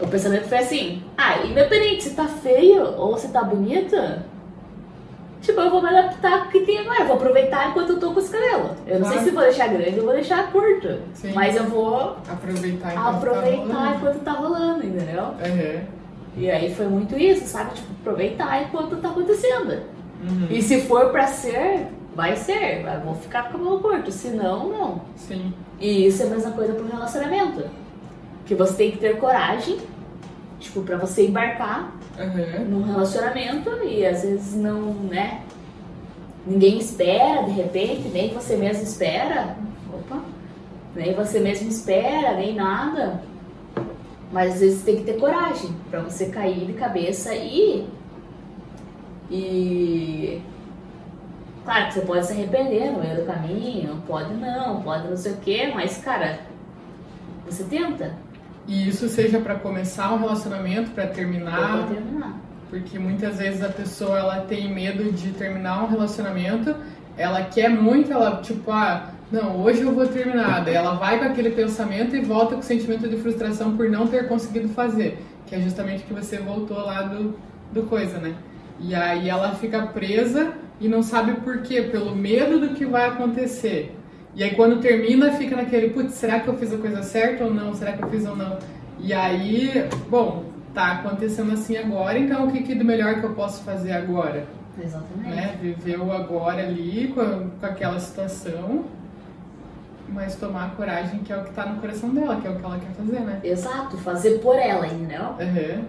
O pensamento foi assim, ah, independente se tá feio ou se tá bonita, tipo, eu vou me adaptar com o que tem agora, eu vou aproveitar enquanto eu tô com os cabelos. Eu não Claro. sei se vou deixar grande ou vou deixar curto, Sim. mas eu vou Aproveitar enquanto aproveitar tá rolando. enquanto tá rolando, entendeu? Aham. E aí foi muito isso, sabe? Tipo, aproveitar enquanto tá acontecendo. Uhum. E se for pra ser, vai ser, vou ficar com o cabelo curto, se não, não. Sim. E isso é a mesma coisa pro relacionamento. Que você tem que ter coragem, tipo, pra você embarcar Aham. num relacionamento e às vezes não, né? Ninguém espera, de repente, nem você mesmo espera. Opa! Nem você mesmo espera, nem nada. Mas às vezes tem que ter coragem pra você cair de cabeça e. E. Claro que você pode se arrepender no meio do caminho, pode não, pode não sei o que, mas cara, você tenta E isso seja pra começar um relacionamento, pra terminar, pra terminar. porque muitas vezes a pessoa ela tem medo de terminar um relacionamento, ela quer muito, ela tipo, ah, não, hoje eu vou terminar. Daí ela vai com aquele pensamento e volta com o sentimento de frustração por não ter conseguido fazer, que é justamente que você voltou lá do, do coisa, né? E aí ela fica presa e não sabe por quê, pelo medo do que vai acontecer. E aí quando termina, fica naquele, putz, será que eu fiz a coisa certa ou não? Será que eu fiz ou não? E aí, bom, tá acontecendo assim agora, então o que, que de melhor que eu posso fazer agora? Exatamente. Né? Viver o agora ali com, com aquela situação, mas tomar a coragem que é o que tá no coração dela, que é o que ela quer fazer, né? Exato, fazer por ela, entendeu? Uhum.